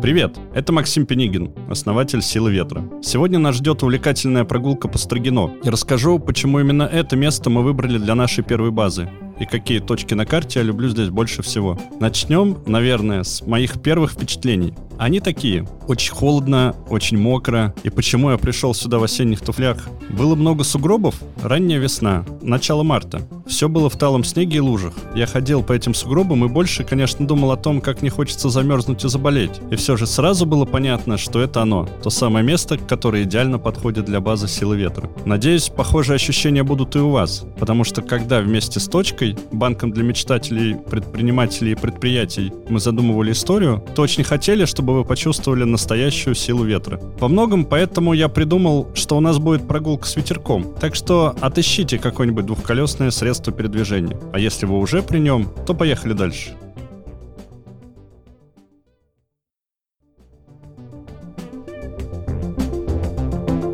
Привет, это Максим Пенигин, основатель «Силы ветра». Сегодня нас ждет увлекательная прогулка по Строгино. И расскажу, почему именно это место мы выбрали для нашей первой базы и какие точки на карте я люблю здесь больше всего. Начнем, наверное, с моих первых впечатлений. Они такие. Очень холодно, очень мокро. И почему я пришел сюда в осенних туфлях? Было много сугробов, ранняя весна, начало марта. Все было в талом снеге и лужах. Я ходил по этим сугробам и больше, конечно, думал о том, как не хочется замерзнуть и заболеть. И все же сразу было понятно, что это оно. То самое место, которое идеально подходит для базы силы ветра. Надеюсь, похожие ощущения будут и у вас. Потому что когда вместе с точкой, банком для мечтателей, предпринимателей и предприятий, мы задумывали историю, то очень хотели, чтобы вы почувствовали настоящую силу ветра. Во многом поэтому я придумал, что у нас будет прогулка с ветерком. Так что отыщите какое-нибудь двухколесное средство передвижения. А если вы уже при нем, то поехали дальше.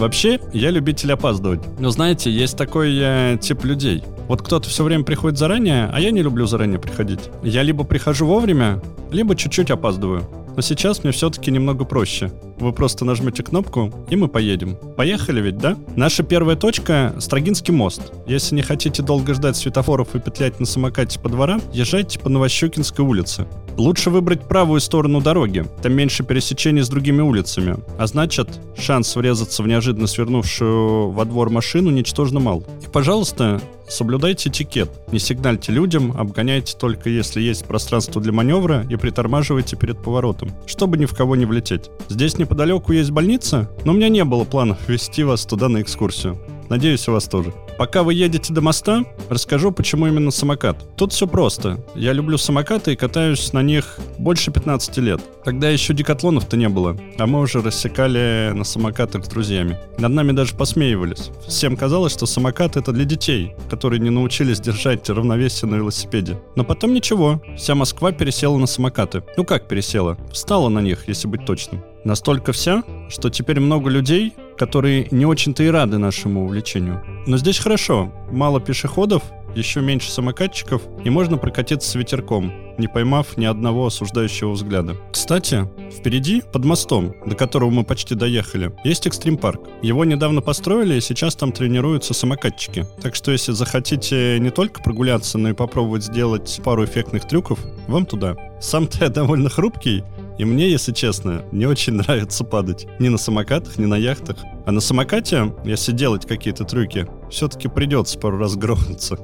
Вообще, я любитель опаздывать. Но знаете, есть такой э, тип людей. Вот кто-то все время приходит заранее, а я не люблю заранее приходить. Я либо прихожу вовремя, либо чуть-чуть опаздываю. Но сейчас мне все-таки немного проще. Вы просто нажмете кнопку, и мы поедем. Поехали ведь, да? Наша первая точка — Строгинский мост. Если не хотите долго ждать светофоров и петлять на самокате по дворам, езжайте по Новощекинской улице. Лучше выбрать правую сторону дороги, там меньше пересечений с другими улицами, а значит, шанс врезаться в неожиданно свернувшую во двор машину ничтожно мал. И, пожалуйста, Соблюдайте этикет. Не сигнальте людям, обгоняйте только если есть пространство для маневра и притормаживайте перед поворотом, чтобы ни в кого не влететь. Здесь неподалеку есть больница, но у меня не было планов вести вас туда на экскурсию. Надеюсь, у вас тоже. Пока вы едете до моста, расскажу, почему именно самокат. Тут все просто. Я люблю самокаты и катаюсь на них больше 15 лет. Тогда еще декатлонов-то не было, а мы уже рассекали на самокатах с друзьями. Над нами даже посмеивались. Всем казалось, что самокат это для детей, которые не научились держать равновесие на велосипеде. Но потом ничего, вся Москва пересела на самокаты. Ну как пересела? Встала на них, если быть точным. Настолько вся, что теперь много людей, которые не очень-то и рады нашему увлечению. Но здесь хорошо. Мало пешеходов, еще меньше самокатчиков, и можно прокатиться с ветерком, не поймав ни одного осуждающего взгляда. Кстати, впереди, под мостом, до которого мы почти доехали, есть экстрим-парк. Его недавно построили, и сейчас там тренируются самокатчики. Так что если захотите не только прогуляться, но и попробовать сделать пару эффектных трюков, вам туда. Сам-то я довольно хрупкий, и мне, если честно, не очень нравится падать. Ни на самокатах, ни на яхтах. А на самокате, если делать какие-то трюки, все-таки придется пару раз грохнуться.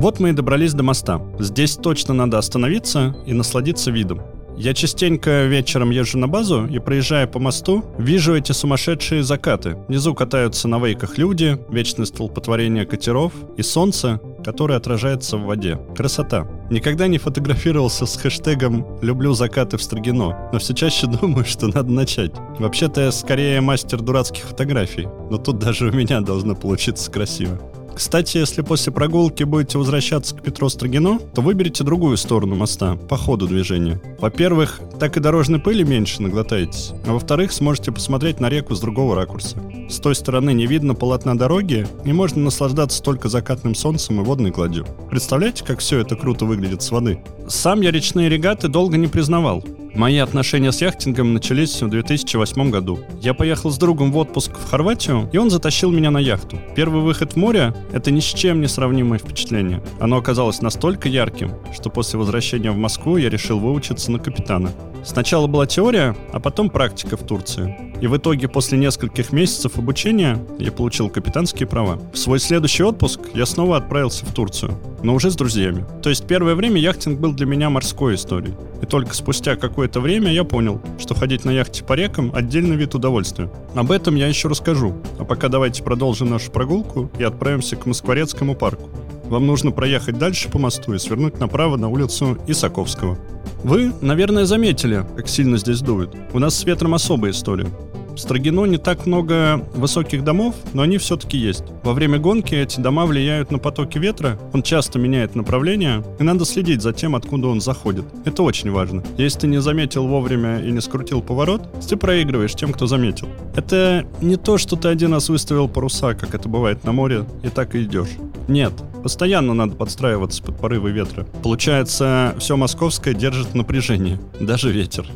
Вот мы и добрались до моста. Здесь точно надо остановиться и насладиться видом. Я частенько вечером езжу на базу и, проезжая по мосту, вижу эти сумасшедшие закаты. Внизу катаются на вейках люди, вечное столпотворение катеров и солнце, которое отражается в воде. Красота. Никогда не фотографировался с хэштегом «люблю закаты в Строгино», но все чаще думаю, что надо начать. Вообще-то я скорее мастер дурацких фотографий, но тут даже у меня должно получиться красиво. Кстати, если после прогулки будете возвращаться к Петру Строгино, то выберите другую сторону моста, по ходу движения. Во-первых, так и дорожной пыли меньше наглотаетесь, а во-вторых, сможете посмотреть на реку с другого ракурса. С той стороны не видно полотна дороги, и можно наслаждаться только закатным солнцем и водной гладью. Представляете, как все это круто выглядит с воды? Сам я речные регаты долго не признавал, Мои отношения с яхтингом начались в 2008 году. Я поехал с другом в отпуск в Хорватию, и он затащил меня на яхту. Первый выход в море — это ни с чем не сравнимое впечатление. Оно оказалось настолько ярким, что после возвращения в Москву я решил выучиться на капитана. Сначала была теория, а потом практика в Турции. И в итоге после нескольких месяцев обучения я получил капитанские права. В свой следующий отпуск я снова отправился в Турцию, но уже с друзьями. То есть первое время яхтинг был для меня морской историей. И только спустя какое-то время я понял, что ходить на яхте по рекам – отдельный вид удовольствия. Об этом я еще расскажу. А пока давайте продолжим нашу прогулку и отправимся к Москворецкому парку. Вам нужно проехать дальше по мосту и свернуть направо на улицу Исаковского. Вы, наверное, заметили, как сильно здесь дует. У нас с ветром особая история. В Строгино не так много высоких домов, но они все-таки есть. Во время гонки эти дома влияют на потоки ветра, он часто меняет направление, и надо следить за тем, откуда он заходит. Это очень важно. Если ты не заметил вовремя и не скрутил поворот, ты проигрываешь тем, кто заметил. Это не то, что ты один раз выставил паруса, как это бывает на море, и так и идешь. Нет, постоянно надо подстраиваться под порывы ветра. Получается, все московское держит напряжение, даже ветер.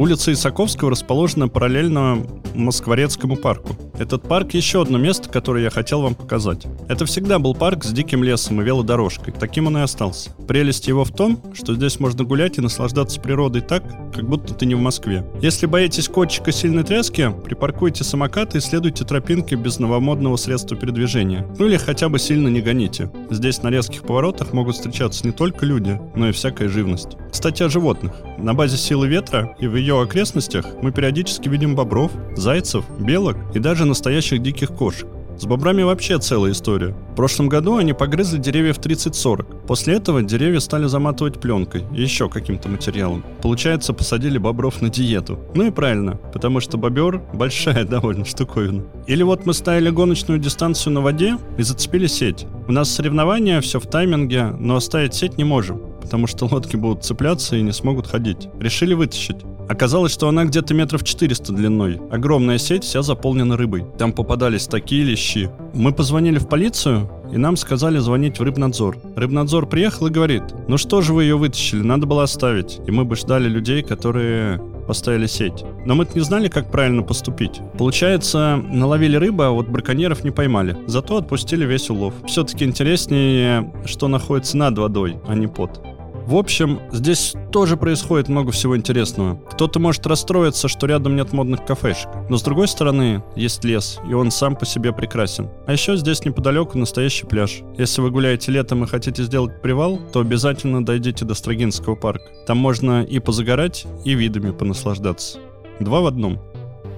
Улица Исаковского расположена параллельно Москворецкому парку. Этот парк еще одно место, которое я хотел вам показать. Это всегда был парк с диким лесом и велодорожкой. Таким он и остался. Прелесть его в том, что здесь можно гулять и наслаждаться природой так, как будто ты не в Москве. Если боитесь котчика сильной тряски, припаркуйте самокат и следуйте тропинке без новомодного средства передвижения. Ну или хотя бы сильно не гоните. Здесь на резких поворотах могут встречаться не только люди, но и всякая живность. Кстати, о животных. На базе силы ветра и в ее окрестностях мы периодически видим бобров, зайцев, белок и даже настоящих диких кошек. С бобрами вообще целая история. В прошлом году они погрызли деревьев 30-40. После этого деревья стали заматывать пленкой и еще каким-то материалом. Получается, посадили бобров на диету. Ну и правильно, потому что бобер – большая довольно штуковина. Или вот мы ставили гоночную дистанцию на воде и зацепили сеть. У нас соревнования, все в тайминге, но оставить сеть не можем потому что лодки будут цепляться и не смогут ходить. Решили вытащить. Оказалось, что она где-то метров 400 длиной. Огромная сеть, вся заполнена рыбой. Там попадались такие лещи. Мы позвонили в полицию, и нам сказали звонить в рыбнадзор. Рыбнадзор приехал и говорит, ну что же вы ее вытащили, надо было оставить. И мы бы ждали людей, которые поставили сеть. Но мы не знали, как правильно поступить. Получается, наловили рыбу, а вот браконьеров не поймали. Зато отпустили весь улов. Все-таки интереснее, что находится над водой, а не под. В общем, здесь тоже происходит много всего интересного. Кто-то может расстроиться, что рядом нет модных кафешек. Но с другой стороны, есть лес, и он сам по себе прекрасен. А еще здесь неподалеку настоящий пляж. Если вы гуляете летом и хотите сделать привал, то обязательно дойдите до Строгинского парка. Там можно и позагорать, и видами понаслаждаться. Два в одном.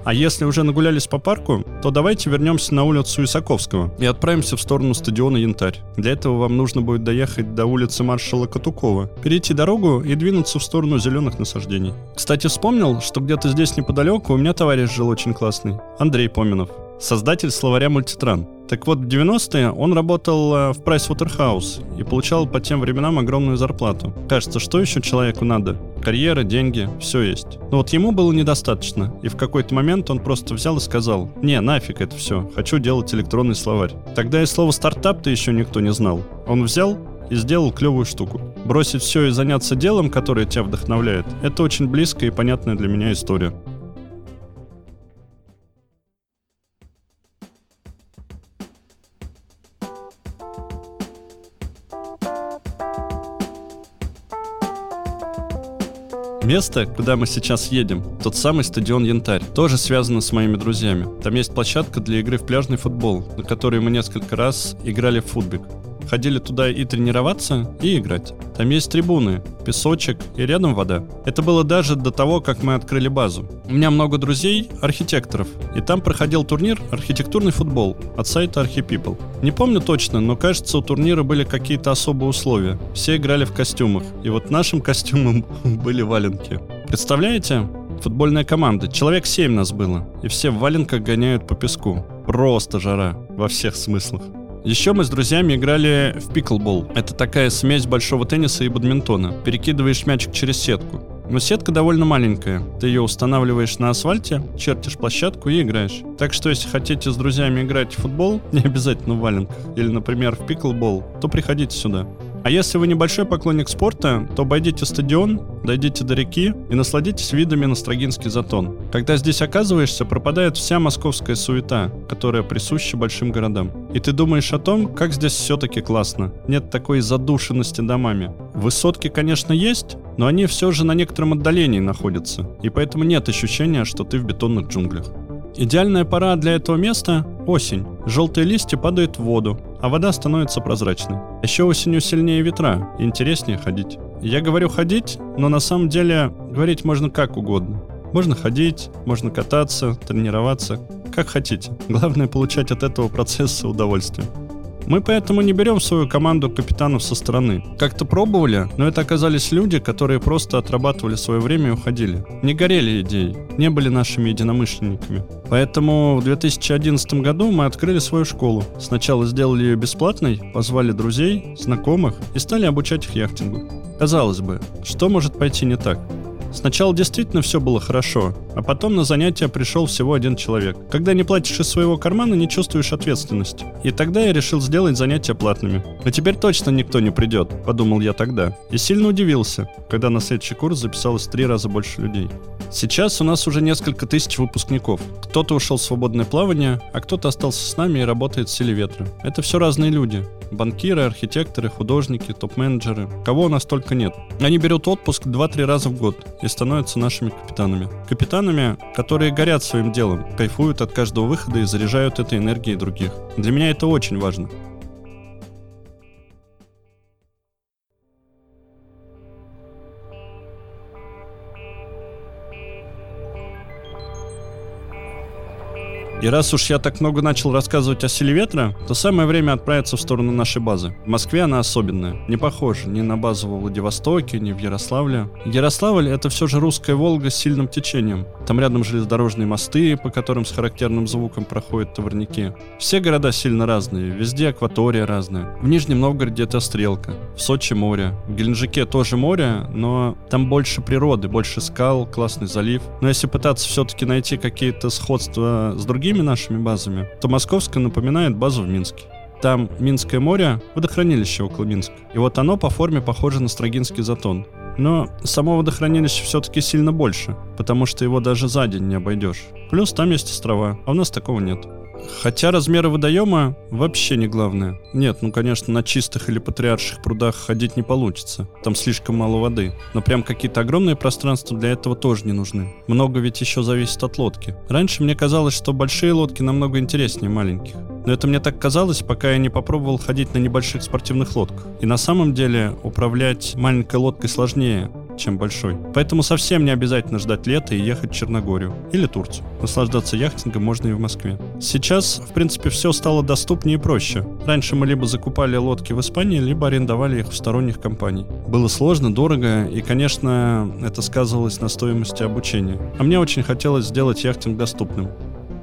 А если уже нагулялись по парку, то давайте вернемся на улицу Исаковского и отправимся в сторону стадиона Янтарь. Для этого вам нужно будет доехать до улицы маршала Катукова, перейти дорогу и двинуться в сторону зеленых насаждений. Кстати, вспомнил, что где-то здесь неподалеку у меня товарищ жил очень классный. Андрей Поминов создатель словаря «Мультитран». Так вот, в 90-е он работал э, в Pricewaterhouse и получал по тем временам огромную зарплату. Кажется, что еще человеку надо? Карьера, деньги, все есть. Но вот ему было недостаточно, и в какой-то момент он просто взял и сказал, «Не, нафиг это все, хочу делать электронный словарь». Тогда и слово «стартап»-то еще никто не знал. Он взял и сделал клевую штуку. Бросить все и заняться делом, которое тебя вдохновляет, это очень близкая и понятная для меня история. Место, куда мы сейчас едем, тот самый стадион Янтарь, тоже связано с моими друзьями. Там есть площадка для игры в пляжный футбол, на которой мы несколько раз играли в футбик ходили туда и тренироваться, и играть. Там есть трибуны, песочек и рядом вода. Это было даже до того, как мы открыли базу. У меня много друзей, архитекторов, и там проходил турнир «Архитектурный футбол» от сайта ArchiPeople. Не помню точно, но кажется, у турнира были какие-то особые условия. Все играли в костюмах, и вот нашим костюмом были валенки. Представляете? Футбольная команда. Человек 7 нас было. И все в валенках гоняют по песку. Просто жара. Во всех смыслах. Еще мы с друзьями играли в пиклбол. Это такая смесь большого тенниса и бадминтона. Перекидываешь мячик через сетку. Но сетка довольно маленькая. Ты ее устанавливаешь на асфальте, чертишь площадку и играешь. Так что если хотите с друзьями играть в футбол, не обязательно в валенках, или, например, в пиклбол, то приходите сюда. А если вы небольшой поклонник спорта, то обойдите стадион, дойдите до реки и насладитесь видами на Строгинский затон. Когда здесь оказываешься, пропадает вся московская суета, которая присуща большим городам. И ты думаешь о том, как здесь все-таки классно. Нет такой задушенности домами. Высотки, конечно, есть, но они все же на некотором отдалении находятся. И поэтому нет ощущения, что ты в бетонных джунглях. Идеальная пора для этого места – осень. Желтые листья падают в воду, а вода становится прозрачной. Еще осенью сильнее ветра, интереснее ходить. Я говорю ходить, но на самом деле говорить можно как угодно. Можно ходить, можно кататься, тренироваться, как хотите. Главное получать от этого процесса удовольствие. Мы поэтому не берем свою команду капитанов со стороны. Как-то пробовали, но это оказались люди, которые просто отрабатывали свое время и уходили. Не горели идеей, не были нашими единомышленниками. Поэтому в 2011 году мы открыли свою школу. Сначала сделали ее бесплатной, позвали друзей, знакомых и стали обучать их яхтингу. Казалось бы, что может пойти не так? Сначала действительно все было хорошо, а потом на занятия пришел всего один человек. Когда не платишь из своего кармана, не чувствуешь ответственности. И тогда я решил сделать занятия платными. Но теперь точно никто не придет, подумал я тогда. И сильно удивился, когда на следующий курс записалось три раза больше людей. Сейчас у нас уже несколько тысяч выпускников. Кто-то ушел в свободное плавание, а кто-то остался с нами и работает в силе ветра. Это все разные люди. Банкиры, архитекторы, художники, топ-менеджеры. Кого у нас только нет. Они берут отпуск 2-3 раза в год и становятся нашими капитанами. Капитанами, которые горят своим делом, кайфуют от каждого выхода и заряжают этой энергией других. Для меня это очень важно. И раз уж я так много начал рассказывать о силе ветра, то самое время отправиться в сторону нашей базы. В Москве она особенная. Не похожа ни на базу во Владивостоке, ни в Ярославле. Ярославль — это все же русская Волга с сильным течением. Там рядом железнодорожные мосты, по которым с характерным звуком проходят товарники. Все города сильно разные, везде акватория разная. В Нижнем Новгороде это стрелка, в Сочи море, в Геленджике тоже море, но там больше природы, больше скал, классный залив. Но если пытаться все-таки найти какие-то сходства с другими нашими базами, то Московская напоминает базу в Минске. Там Минское море, водохранилище около Минска. И вот оно по форме похоже на Строгинский затон. Но само водохранилище все-таки сильно больше, потому что его даже за день не обойдешь. Плюс там есть острова, а у нас такого нет. Хотя размеры водоема вообще не главное. Нет, ну конечно, на чистых или патриарших прудах ходить не получится. Там слишком мало воды. Но прям какие-то огромные пространства для этого тоже не нужны. Много ведь еще зависит от лодки. Раньше мне казалось, что большие лодки намного интереснее маленьких. Но это мне так казалось, пока я не попробовал ходить на небольших спортивных лодках. И на самом деле управлять маленькой лодкой сложнее, чем большой. Поэтому совсем не обязательно ждать лета и ехать в Черногорию или Турцию. Наслаждаться яхтингом можно и в Москве. Сейчас, в принципе, все стало доступнее и проще. Раньше мы либо закупали лодки в Испании, либо арендовали их у сторонних компаний. Было сложно, дорого, и, конечно, это сказывалось на стоимости обучения. А мне очень хотелось сделать яхтинг доступным.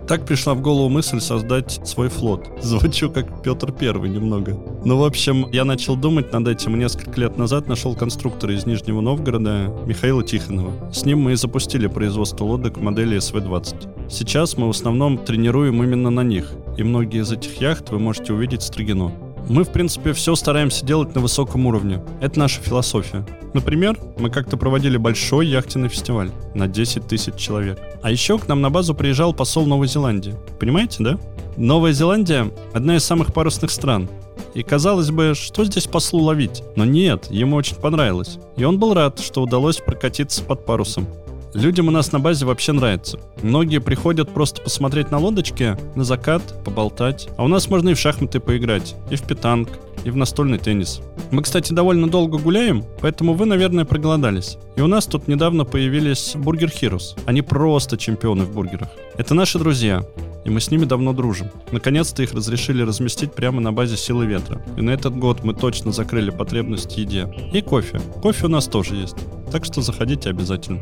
Так пришла в голову мысль создать свой флот. Звучу как Петр Первый немного. Ну, в общем, я начал думать над этим несколько лет назад нашел конструктора из Нижнего Новгорода Михаила Тихонова. С ним мы и запустили производство лодок модели СВ-20. Сейчас мы в основном тренируем именно на них, и многие из этих яхт вы можете увидеть в Строгино. Мы, в принципе, все стараемся делать на высоком уровне. Это наша философия. Например, мы как-то проводили большой яхтенный фестиваль на 10 тысяч человек. А еще к нам на базу приезжал посол Новой Зеландии. Понимаете, да? Новая Зеландия – одна из самых парусных стран. И казалось бы, что здесь послу ловить? Но нет, ему очень понравилось. И он был рад, что удалось прокатиться под парусом. Людям у нас на базе вообще нравится. Многие приходят просто посмотреть на лодочке, на закат, поболтать. А у нас можно и в шахматы поиграть, и в питанг, и в настольный теннис. Мы, кстати, довольно долго гуляем, поэтому вы, наверное, проголодались. И у нас тут недавно появились Бургер Heroes. Они просто чемпионы в бургерах. Это наши друзья, и мы с ними давно дружим. Наконец-то их разрешили разместить прямо на базе Силы Ветра. И на этот год мы точно закрыли потребность в еде. И кофе. Кофе у нас тоже есть. Так что заходите обязательно.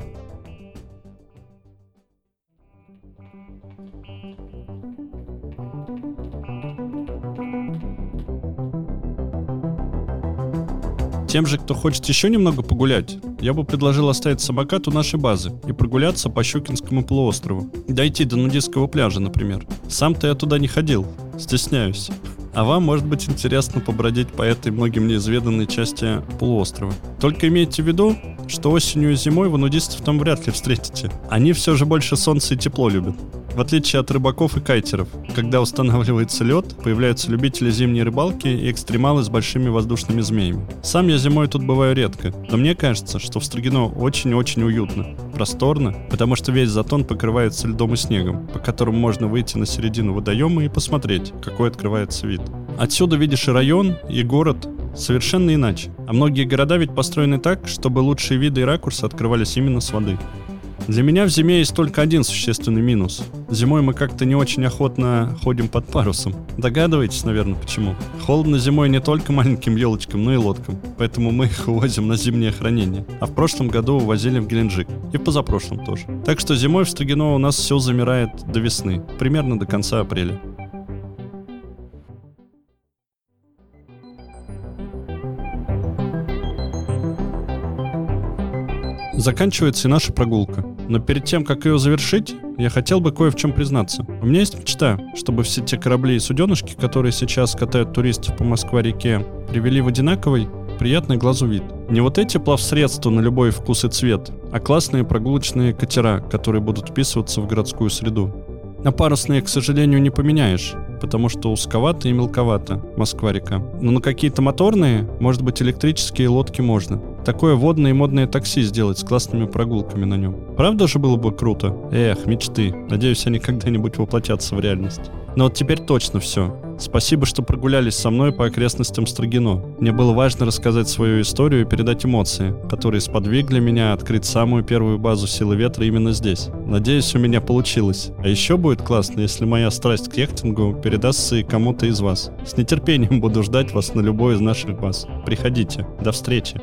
Тем же, кто хочет еще немного погулять, я бы предложил оставить самокат у нашей базы и прогуляться по Щукинскому полуострову. Дойти до нудистского пляжа, например. Сам-то я туда не ходил, стесняюсь. А вам может быть интересно побродить по этой многим неизведанной части полуострова. Только имейте в виду, что осенью и зимой вы нудистов там вряд ли встретите. Они все же больше солнца и тепло любят. В отличие от рыбаков и кайтеров, когда устанавливается лед, появляются любители зимней рыбалки и экстремалы с большими воздушными змеями. Сам я зимой тут бываю редко, но мне кажется, что в Строгино очень-очень уютно, просторно, потому что весь затон покрывается льдом и снегом, по которому можно выйти на середину водоема и посмотреть, какой открывается вид. Отсюда видишь и район, и город, совершенно иначе. А многие города ведь построены так, чтобы лучшие виды и ракурсы открывались именно с воды. Для меня в зиме есть только один существенный минус. Зимой мы как-то не очень охотно ходим под парусом. Догадываетесь, наверное, почему? Холодно зимой не только маленьким елочкам, но и лодкам. Поэтому мы их увозим на зимнее хранение. А в прошлом году увозили в Геленджик. И позапрошлом тоже. Так что зимой в Строгино у нас все замирает до весны. Примерно до конца апреля. Заканчивается и наша прогулка. Но перед тем, как ее завершить, я хотел бы кое в чем признаться. У меня есть мечта, чтобы все те корабли и суденышки, которые сейчас катают туристов по Москва-реке, привели в одинаковый, приятный глазу вид. Не вот эти плавсредства на любой вкус и цвет, а классные прогулочные катера, которые будут вписываться в городскую среду. На парусные, к сожалению, не поменяешь, потому что узковато и мелковато Москва-река. Но на какие-то моторные, может быть, электрические лодки можно. Такое водное и модное такси сделать с классными прогулками на нем. Правда же было бы круто? Эх, мечты. Надеюсь, они когда-нибудь воплотятся в реальность. Но вот теперь точно все. Спасибо, что прогулялись со мной по окрестностям Строгино. Мне было важно рассказать свою историю и передать эмоции, которые сподвигли меня открыть самую первую базу силы ветра именно здесь. Надеюсь, у меня получилось. А еще будет классно, если моя страсть к яхтингу передастся и кому-то из вас. С нетерпением буду ждать вас на любой из наших баз. Приходите. До встречи.